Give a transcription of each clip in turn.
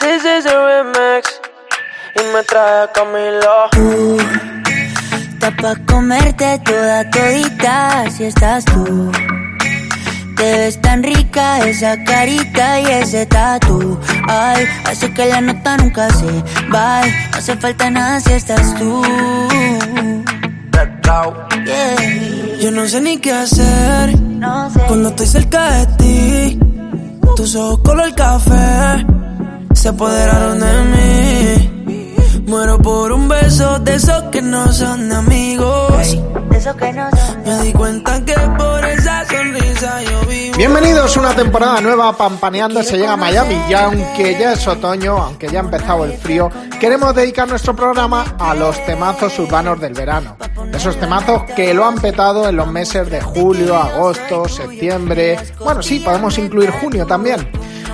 This is a remix y me trae Camilo. Tú, está pa' comerte toda todita si estás tú. Te ves tan rica esa carita y ese tatu. Ay, hace que la nota nunca se. No hace falta nada si estás tú. Yeah. Yo no sé ni qué hacer No sé. cuando estoy cerca de ti. Tus ojos color café se apoderaron de mí. Muero por un beso de esos que no son de amigos. De eso que no son. Me di cuenta que por esa sonrisa yo vivo. Bienvenidos a una temporada nueva Pampaneando se llega a Miami y aunque ya es otoño, aunque ya ha empezado el frío, queremos dedicar nuestro programa a los temazos urbanos del verano. Esos temazos que lo han petado en los meses de julio, agosto, septiembre, bueno sí, podemos incluir junio también.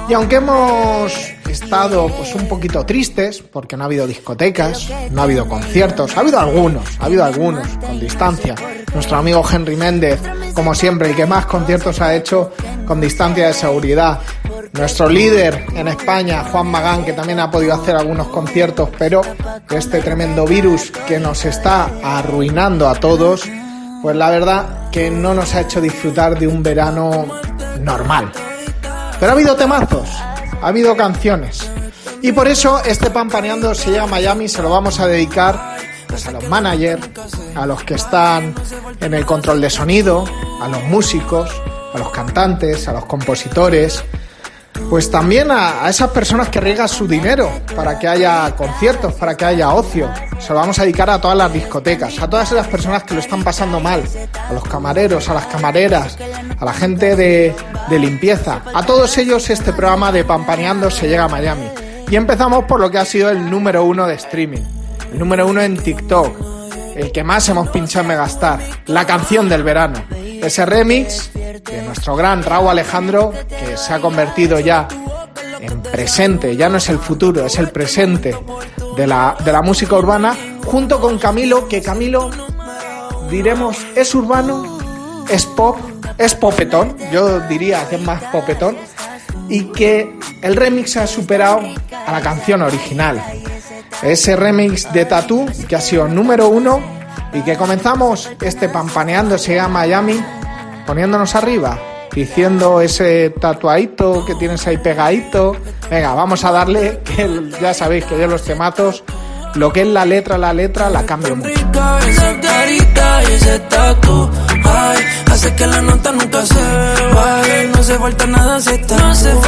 Y aunque hemos estado pues un poquito tristes porque no ha habido discotecas, no ha habido conciertos, ha habido algunos, ha habido algunos con distancia. Nuestro amigo Henry Méndez, como siempre, el que más conciertos ha hecho con distancia de seguridad. Nuestro líder en España, Juan Magán, que también ha podido hacer algunos conciertos, pero este tremendo virus que nos está arruinando a todos, pues la verdad que no nos ha hecho disfrutar de un verano normal. Pero ha habido temazos, ha habido canciones. Y por eso este Pampaneando se llega a Miami se lo vamos a dedicar pues, a los managers, a los que están en el control de sonido, a los músicos, a los cantantes, a los compositores, pues también a, esas personas que riegan su dinero para que haya conciertos, para que haya ocio. Se lo vamos a dedicar a todas las discotecas, a todas esas personas que lo están pasando mal, a los camareros, a las camareras, a la gente de, limpieza. A todos ellos este programa de Pampaneando se llega a Miami. Y empezamos por lo que ha sido el número uno de streaming, el número uno en TikTok, el que más hemos pinchado en Megastar, la canción del verano. Ese remix nuestro gran Raúl Alejandro, que se ha convertido ya en presente, ya no es el futuro, es el presente de la, de la música urbana, junto con Camilo, que Camilo, diremos, es urbano, es pop, es popetón, yo diría que es más popetón, y que el remix ha superado a la canción original. Ese remix de Tattoo que ha sido número uno y que comenzamos este pampaneándose a Miami poniéndonos arriba, diciendo ese tatuadito que tienes ahí pegadito. Venga, vamos a darle, que ya sabéis que yo los temazos, lo que es la letra, la letra, la cambio mucho.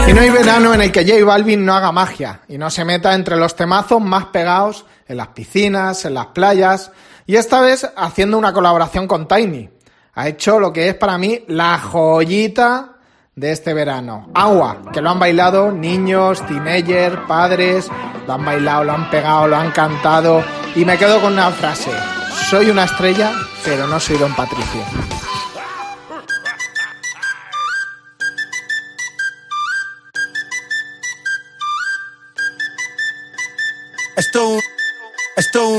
Y no hay verano en el que J Balvin no haga magia y no se meta entre los temazos más pegados en las piscinas, en las playas y esta vez haciendo una colaboración con Tiny. Ha hecho lo que es para mí la joyita de este verano. Agua, que lo han bailado niños, teenagers, padres, lo han bailado, lo han pegado, lo han cantado y me quedo con una frase. Soy una estrella, pero no soy don Patricio. Esto esto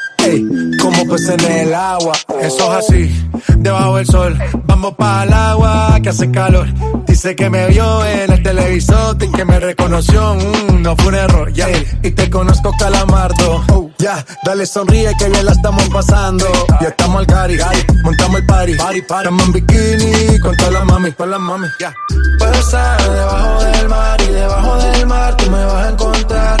Ey, como peces en el agua. Eso es así, debajo del sol. Vamos para el agua que hace calor. Dice que me vio en el televisor y que me reconoció. mm, no fue un error, ya. Y te conozco, calamardo. Oh, ya, dale sonríe que bien la estamos pasando. Ya estamos al cari, montamos el party. party, party. Estamos en bikini con todas las mami, con las mami, ya. Puedo estar debajo del mar y debajo del mar tú me vas a encontrar.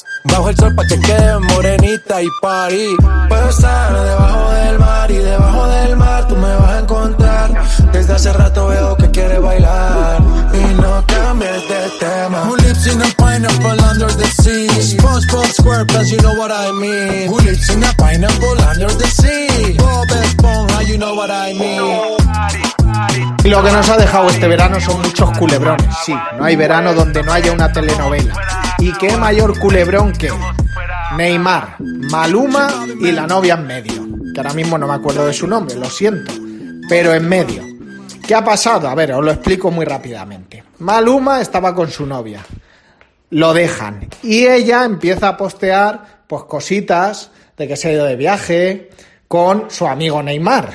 Bajo el sol pa' que quede morenita y party. Puedo estar debajo del mar y debajo del mar tú me vas a encontrar. Desde hace rato veo que quieres bailar y no cambies de tema. Who lives in a pineapple under the sea? SpongeBob SquarePants, you know what I mean. Who lives in a pineapple under the sea? Lo que nos ha dejado este verano son muchos culebrones. Sí, no hay verano donde no haya una telenovela. Y qué mayor culebrón que Neymar, Maluma y la novia en medio. Que ahora mismo no me acuerdo de su nombre, lo siento. Pero en medio. ¿Qué ha pasado? A ver, os lo explico muy rápidamente. Maluma estaba con su novia. Lo dejan. Y ella empieza a postear pues cositas de que se ha ido de viaje con su amigo Neymar.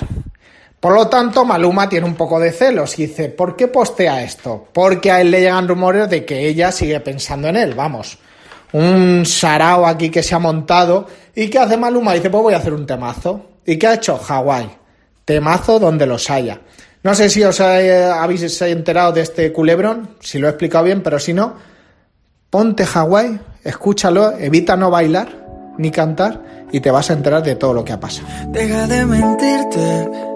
Por lo tanto, Maluma tiene un poco de celos y dice, ¿por qué postea esto? Porque a él le llegan rumores de que ella sigue pensando en él, vamos. Un sarao aquí que se ha montado. ¿Y qué hace Maluma? Dice, pues voy a hacer un temazo. ¿Y qué ha hecho? Hawái. Temazo donde los haya. No sé si os habéis enterado de este culebrón, si lo he explicado bien, pero si no, ponte Hawái, escúchalo, evita no bailar ni cantar y te vas a enterar de todo lo que ha pasado. Deja de mentirte.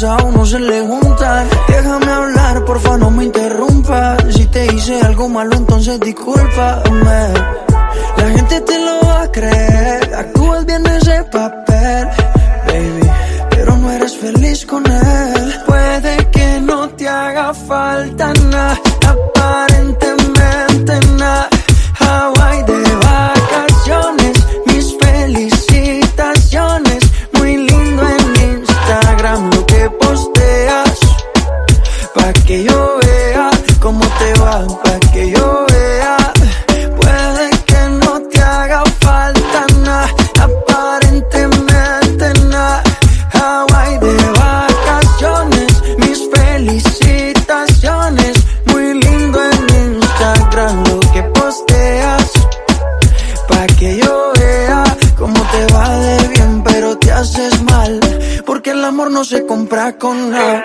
problemas a uno se le juntan. Déjame hablar, porfa, no me interrumpas. Si te hice algo malo, entonces discúlpame. La gente te lo va a creer. Actúas bien ese papel, baby. Pero no eres feliz con él. Se compra con nada.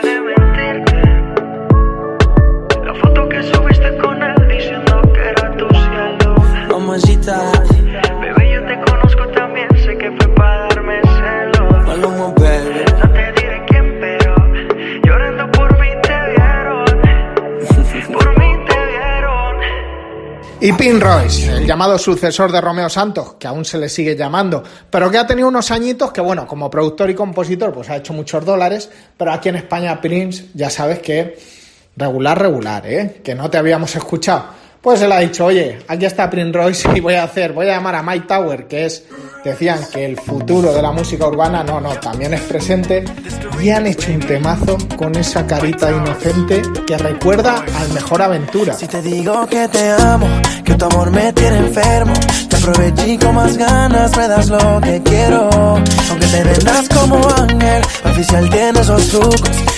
La foto que subiste con él diciendo que era tu cielo. Mamacita. Y Pin Royce, el llamado sucesor de Romeo Santos, que aún se le sigue llamando, pero que ha tenido unos añitos que, bueno, como productor y compositor, pues ha hecho muchos dólares, pero aquí en España Prince, ya sabes que regular, regular, ¿eh? Que no te habíamos escuchado. Pues él ha dicho, oye, aquí está Prince Royce y voy a hacer, voy a llamar a Mike Tower, que es, decían que el futuro de la música urbana, no, no, también es presente, y han hecho un temazo con esa carita inocente que recuerda al mejor aventura. Si te digo que te amo, que tu amor me tiene enfermo, te aproveché con más ganas me das lo que quiero, aunque te vendas como ángel, oficial tiene esos trucos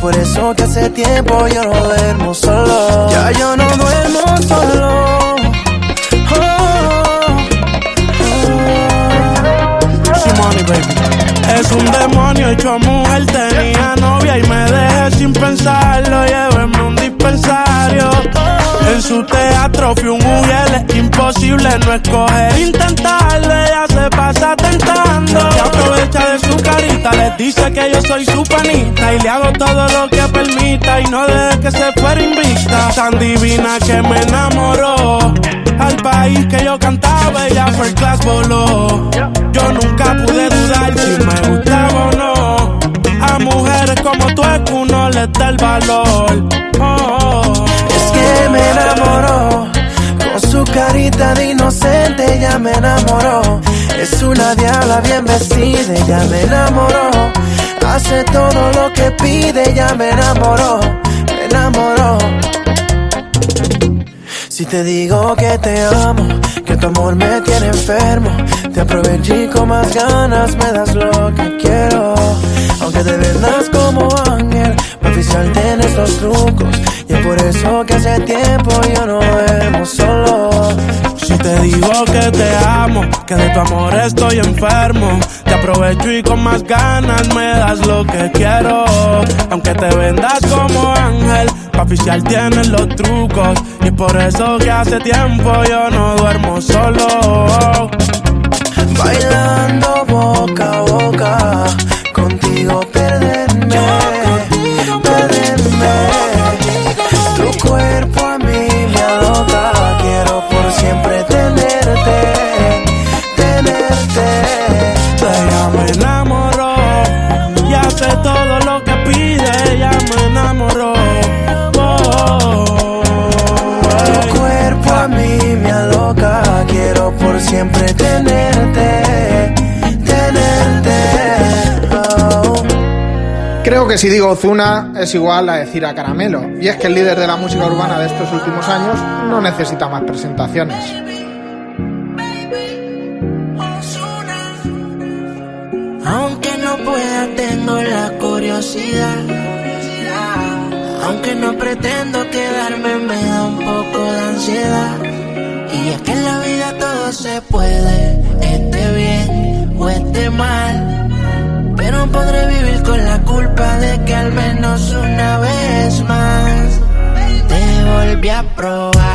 por eso que hace tiempo yo no duermo solo. Ya yo no duermo solo. Oh, oh. Es un demonio hecho mujer, tenía novia y me dejé sin pensarlo, llevo en un dispensario. En su teatro fui un mujer, es imposible no escoger. Intentarle, ya se pasa tentando. Y aprovecha de su carita, le dice que yo soy su panita. Y le hago todo lo que permita y no deje que se fuera invista. Tan divina que me enamoró. Al país que yo cantaba, ella fue class voló. Yo nunca pude dudar si me gustaba o no. A mujeres como tú es que uno le da el valor. Ya me enamoró. Es una diabla bien vestida, ya me enamoró. Hace todo lo que pide, ya me enamoró, me enamoró. Si te digo que te amo, que tu amor me tiene enfermo, te aproveché con más ganas, me das lo que quiero. Aunque te vendas como ángel, mi oficial tienes los trucos y es por eso que hace tiempo yo no duermo solo. Si te digo que te amo, que de tu amor estoy enfermo, te aprovecho y con más ganas me das lo que quiero. Aunque te vendas como ángel, pa' oficial tienes los trucos. Y por eso que hace tiempo yo no duermo solo. Bailando boca a boca, contigo perderme. Siempre tenerte, tenerte. Creo que si digo Zuna es igual a decir a Caramelo, y es que el líder de la música urbana de estos últimos años no necesita más presentaciones. Aunque no pueda, tengo la curiosidad. Aunque no pretendo quedarme, me da un poco de ansiedad. Y es que en la vida todo se mal. Pero podré vivir con la culpa de que al menos una vez más te volví a probar.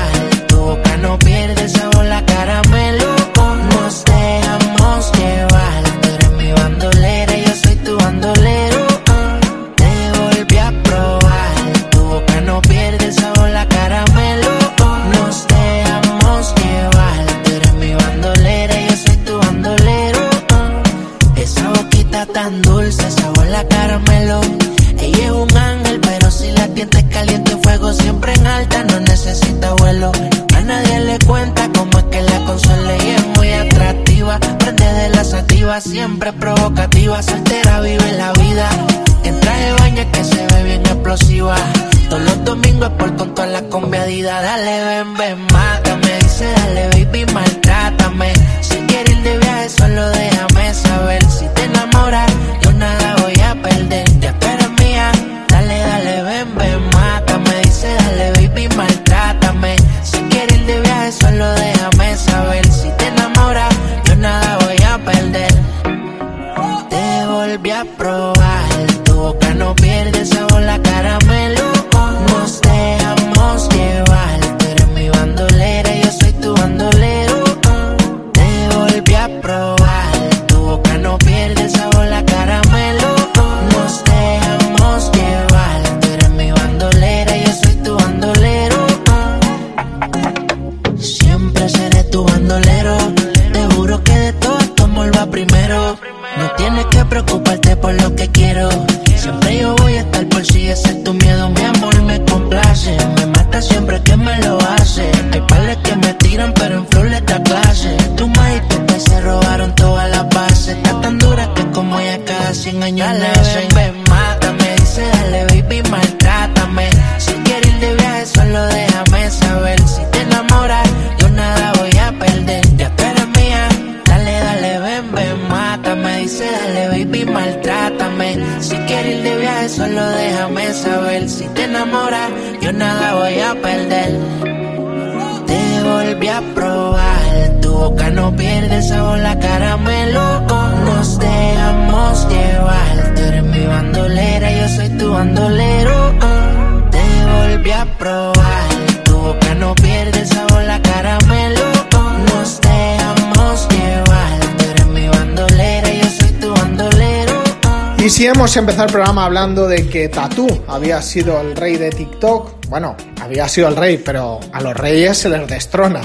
Y si hemos empezado el programa hablando de que Tatú había sido el rey de TikTok, bueno, había sido el rey, pero a los reyes se les destrona.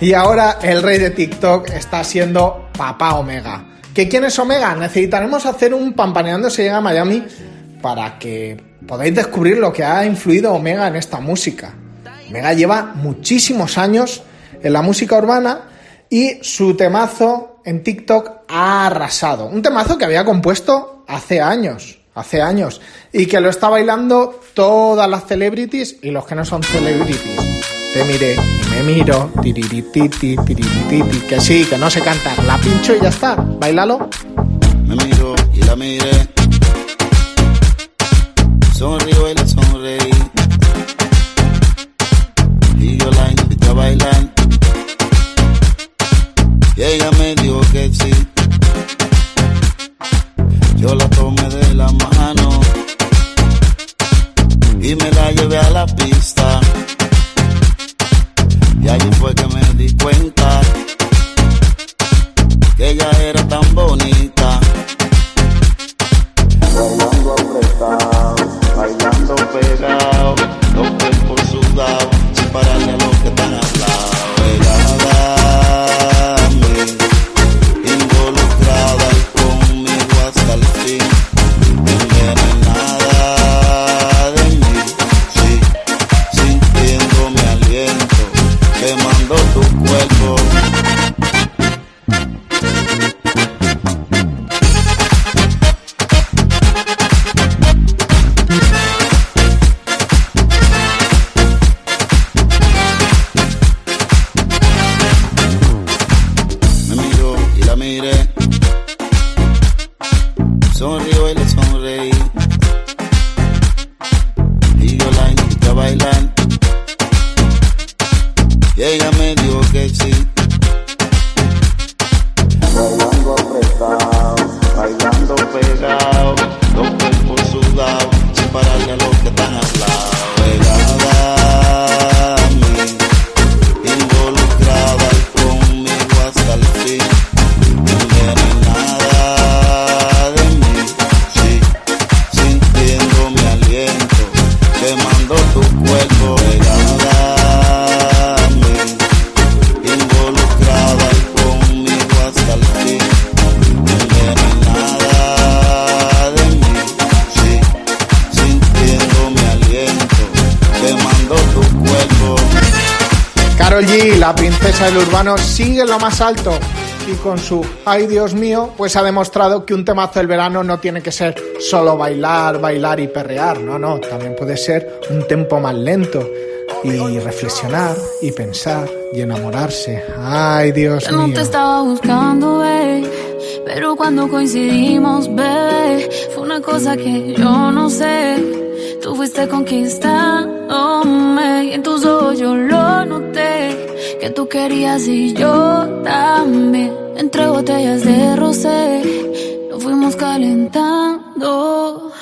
Y ahora el rey de TikTok está siendo Papá Omega. ¿Que quién es Omega? Necesitaremos hacer un Pampaneando se llega a Miami para que podáis descubrir lo que ha influido Omega en esta música. Omega lleva muchísimos años en la música urbana y su temazo en TikTok ha arrasado. Un temazo que había compuesto hace años, hace años, y que lo está bailando todas las celebrities y los que no son celebrities. Te miré y me miro, tirirititi, tirirititi, que sí, que no sé cantar, la pincho y ya está, bailalo. Me miro y la miré. Sonrío y la sonreí. Y yo la invité a bailar. Y ella me dijo que sí. Yo la tomé de la mano. Y me la llevé a la pista. Y allí fue que me di cuenta quemando tu cuerpo. Mí, involucrada y conmigo hasta el fin. Envenenada de mí, sí, sintiendo mi aliento, quemando tu cuerpo. Carol G, la princesa del urbano, sigue en lo más alto y con su ay Dios mío, pues ha demostrado que un temazo del verano no tiene que ser solo bailar, bailar y perrear, no, no, también puede ser un tempo más lento y reflexionar y pensar y enamorarse. Ay Dios Yo no mío. te estaba buscando, babe, pero cuando coincidimos, bebé, fue una cosa que yo no sé. Tú fuiste conquistándome y en tus ojos yo lo noté. Que tú querías y yo también. Entre botellas de rosé, fuimos calentando.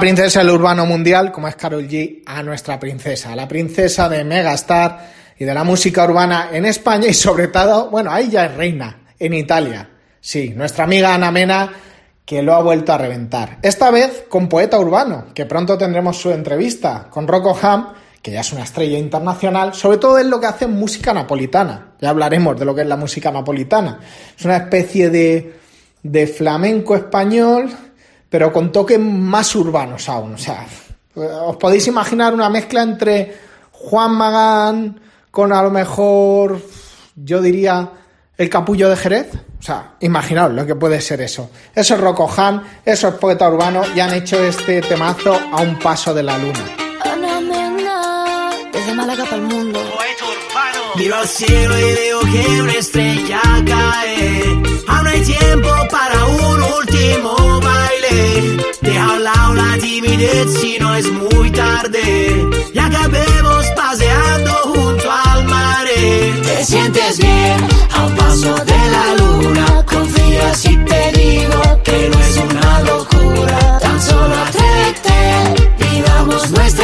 Princesa del urbano mundial, como es Carol G, a nuestra princesa, la princesa de Megastar y de la música urbana en España y sobre todo, bueno, ahí ya es reina, en Italia. Sí, nuestra amiga Ana Mena, que lo ha vuelto a reventar. Esta vez con poeta urbano, que pronto tendremos su entrevista con Rocco Ham, que ya es una estrella internacional, sobre todo en lo que hace música napolitana. Ya hablaremos de lo que es la música napolitana. Es una especie de, de flamenco español pero con toques más urbanos aún. O sea, os podéis imaginar una mezcla entre Juan Magán con a lo mejor, yo diría, el capullo de Jerez. O sea, imaginaos lo que puede ser eso. Eso es Rocco Han, eso es poeta urbano y han hecho este temazo a un paso de la luna. Mundo. Miro al cielo y veo que una estrella cae. Aún hay tiempo para un último baile. Deja a un lado la timidez si no es muy tarde. Y acabemos paseando junto al mar. Te sientes bien a paso de la luna. Confía si te digo que no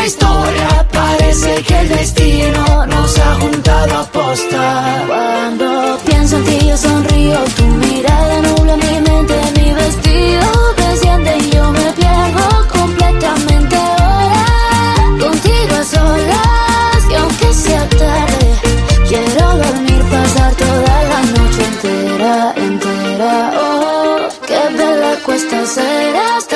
historia. Parece que el destino nos ha juntado a posta. Cuando pienso en ti yo sonrío, tu mirada nubla mi mente, mi vestido desciende y yo me pierdo completamente ahora. Contigo a solas y aunque sea tarde, quiero dormir, pasar toda la noche entera, entera. Oh, qué bella cuesta ser hasta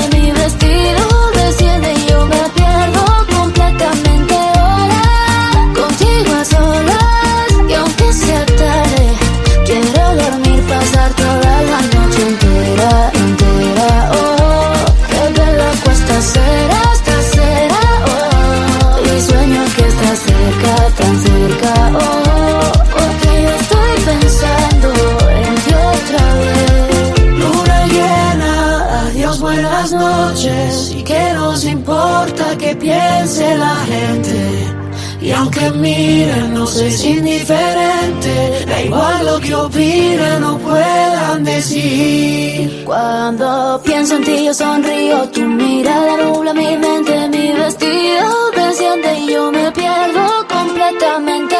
buenas noches. Y que nos importa que piense la gente. Y aunque miren, no es indiferente. Da igual lo que opinen o puedan decir. Cuando pienso en ti yo sonrío, tu mirada nubla mi mente, mi vestido desciende y yo me pierdo completamente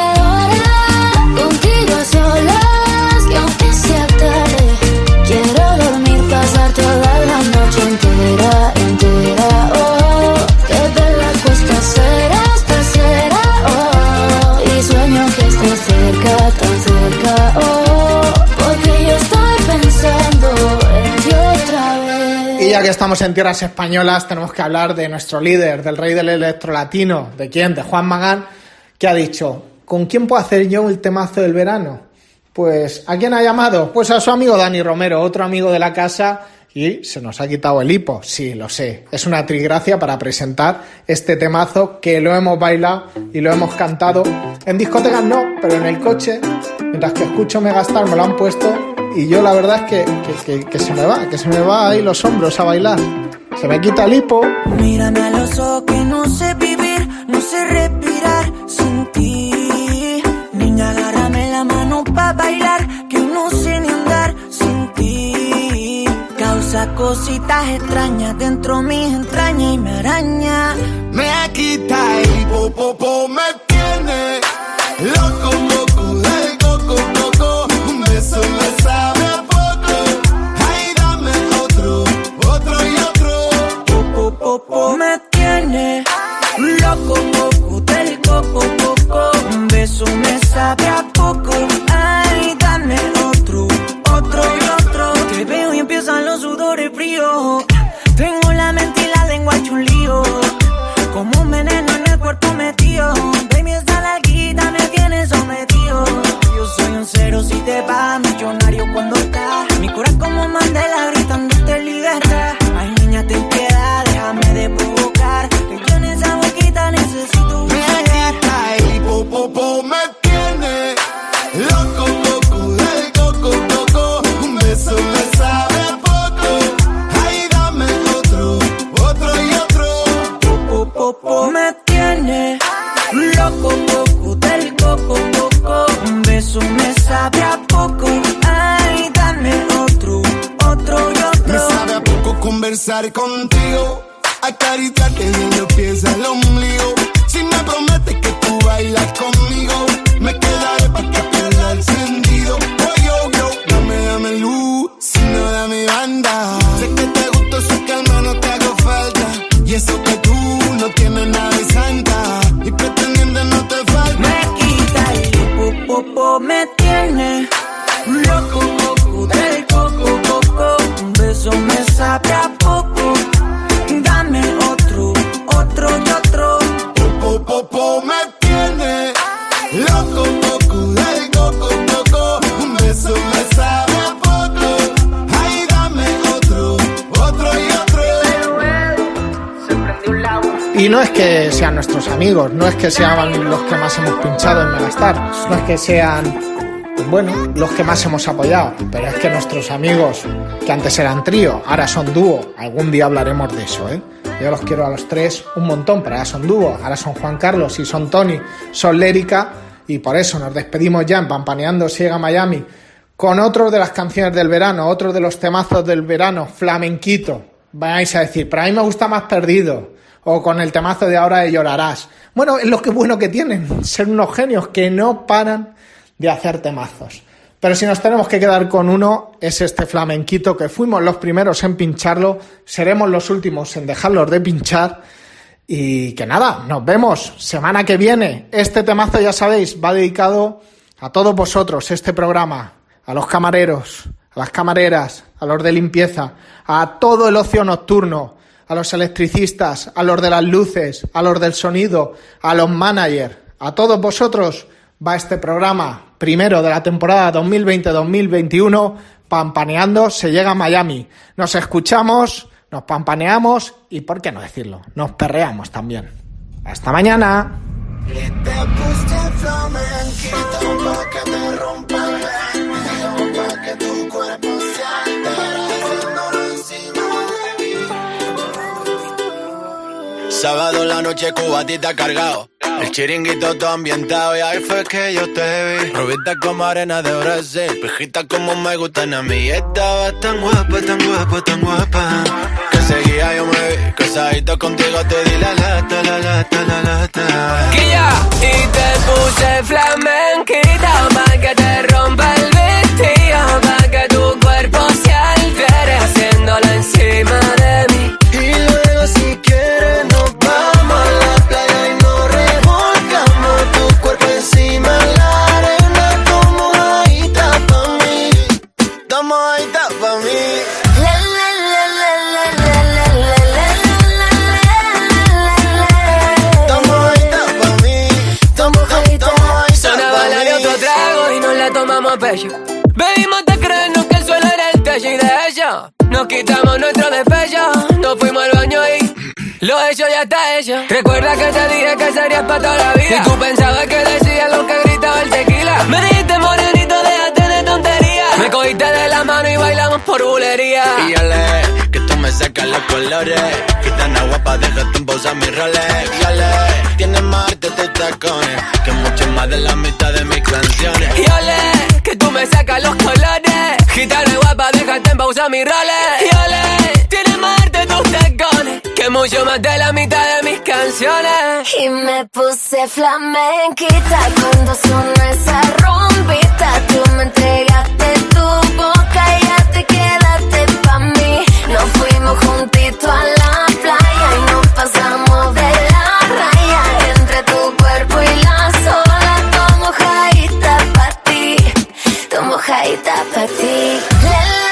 y. Y ya que estamos en tierras españolas, tenemos que hablar de nuestro líder, del rey del electro latino. ¿De quién? De Juan Magán, que ha dicho, ¿con quién puedo hacer yo el temazo del verano? Pues, ¿a quién ha llamado? Pues a su amigo Dani Romero, otro amigo de la casa, y se nos ha quitado el hipo. Sí, lo sé. Es una trigracia para presentar este temazo que lo hemos bailado y lo hemos cantado. En discotecas no, pero en el coche, mientras que escucho Megastar me lo han puesto y yo la verdad es que, que- se me va, que se me va ahí los hombros a bailar. Se me quita el hipo. Mírame a los que no sé vivir, no sé respirar sin ti. Niña, la mano pa' bailar, Cositas extrañas dentro mis entrañas y me araña. Me quita el popopo, me tiene loco, moco, del coco, coco. Un beso me sabe a poco. Ay, dame otro, otro y otro. Po, po, po, me tiene loco, moco, del coco, coco. Un beso me sabe a poco. Conversar contigo. Acariciarte de los pies al ombligo. Si me prometes que tú bailas conmigo, me quedaré pa' que pierda el sentido. Oh, yo, yo, dame, dame luz, si no dame banda. Sé que te gusto, sé que al menos te hago falta. Y eso que tú no tienes nada de santa. Y pretendiendo no te falta. Me quita el po, po, po, me tiene loco, loco, del Y no es que sean nuestros amigos, no es que sean los que más hemos pinchado en Megastar, no es que sean, bueno, los que más hemos apoyado, pero es que nuestros amigos, que antes eran trío, ahora son dúo, algún día hablaremos de eso, ¿eh? Yo los quiero a los tres un montón, pero ahora son dúo, ahora son Juan Carlos y son Tony, son Lérica, y por eso nos despedimos ya en Pampaneando Siega Miami con otro de las canciones del verano, otro de los temazos del verano, flamenquito. Vais a decir, pero a mí me gusta más perdido. O con el temazo de ahora de llorarás. Bueno, es lo que bueno que tienen, ser unos genios que no paran de hacer temazos. Pero si nos tenemos que quedar con uno, es este flamenquito que fuimos los primeros en pincharlo, seremos los últimos en dejarlos de pinchar. Y que nada, nos vemos semana que viene. Este temazo, ya sabéis, va dedicado a todos vosotros, este programa, a los camareros, a las camareras, a los de limpieza, a todo el ocio nocturno, a los electricistas, a los de las luces, a los del sonido, a los managers, a todos vosotros va este programa primero de la temporada 2020-2021, Pampaneando se llega a Miami. Nos escuchamos, nos pampaneamos y, ¿por qué no decirlo? Nos perreamos también. Hasta mañana. Sábado en la noche cubatita cargado. El chiringuito todo ambientado y ahí fue que yo te vi. Rubita como arena de Brasil, pijita como me gustan a mí. Estaba tan guapa, tan guapa, tan guapa. Que seguía yo me vi, casadito contigo te di la lata, la lata, la lata. y te puse flamenquita pa' que te rompa el vestido, pa' que tu cuerpo se altere haciéndolo encima de mí. Y luego si quieres la tomamos a pecho. Bebimos te creernos que el suelo era el techo y de hecho nos quitamos nuestro despecho. Nos fuimos al baño y lo hecho ya está hecho. Recuerda que te dije que serías para toda la vida. Y tú pensabas que decía lo que gritaba el tequila. Me dijiste morenito, déjate de tonterías. Me cogiste de la mano y bailamos por bulería. Y ale, que tú me sacas los colores. Gitana guapa, déjate en pausa mis roles. Y ale, tienes más arte tus tacones. Que mucho más de la mitad de mis canciones. Y ole, que tú me sacas los colores. Gitana guapa, déjate en pausa mis roles. Y ole, tienes más arte tus tacones. Que mucho más de la mitad de mis canciones. Y me puse flamenquita cuando sonó esa rumbita. Tú me entregaste tu boca y ya te quedaste pa' mí. Nos fuimos juntitos a la pasamos de la raya. Entre tu cuerpo y la sola, tomo mojadita pa' ti. Tomo mojadita pa' ti.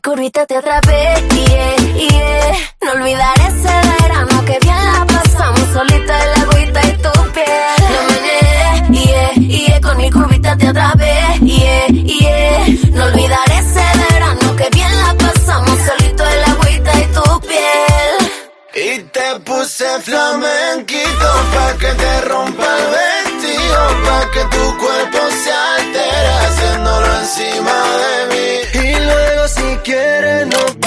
Curvita te atrapé, yeah, yeah. No olvidaré ese verano que bien la pasamos solita en la agüita y tu piel. No yeah, yeah. Con mi curvita te atrapé, yeah, yeah. No olvidaré ese verano que bien la pasamos solito en la agüita y tu piel. Y te puse flamenquito pa' que te rompa el conmigo que tu cuerpo se altere haciéndolo encima de mí. Y luego si quieres no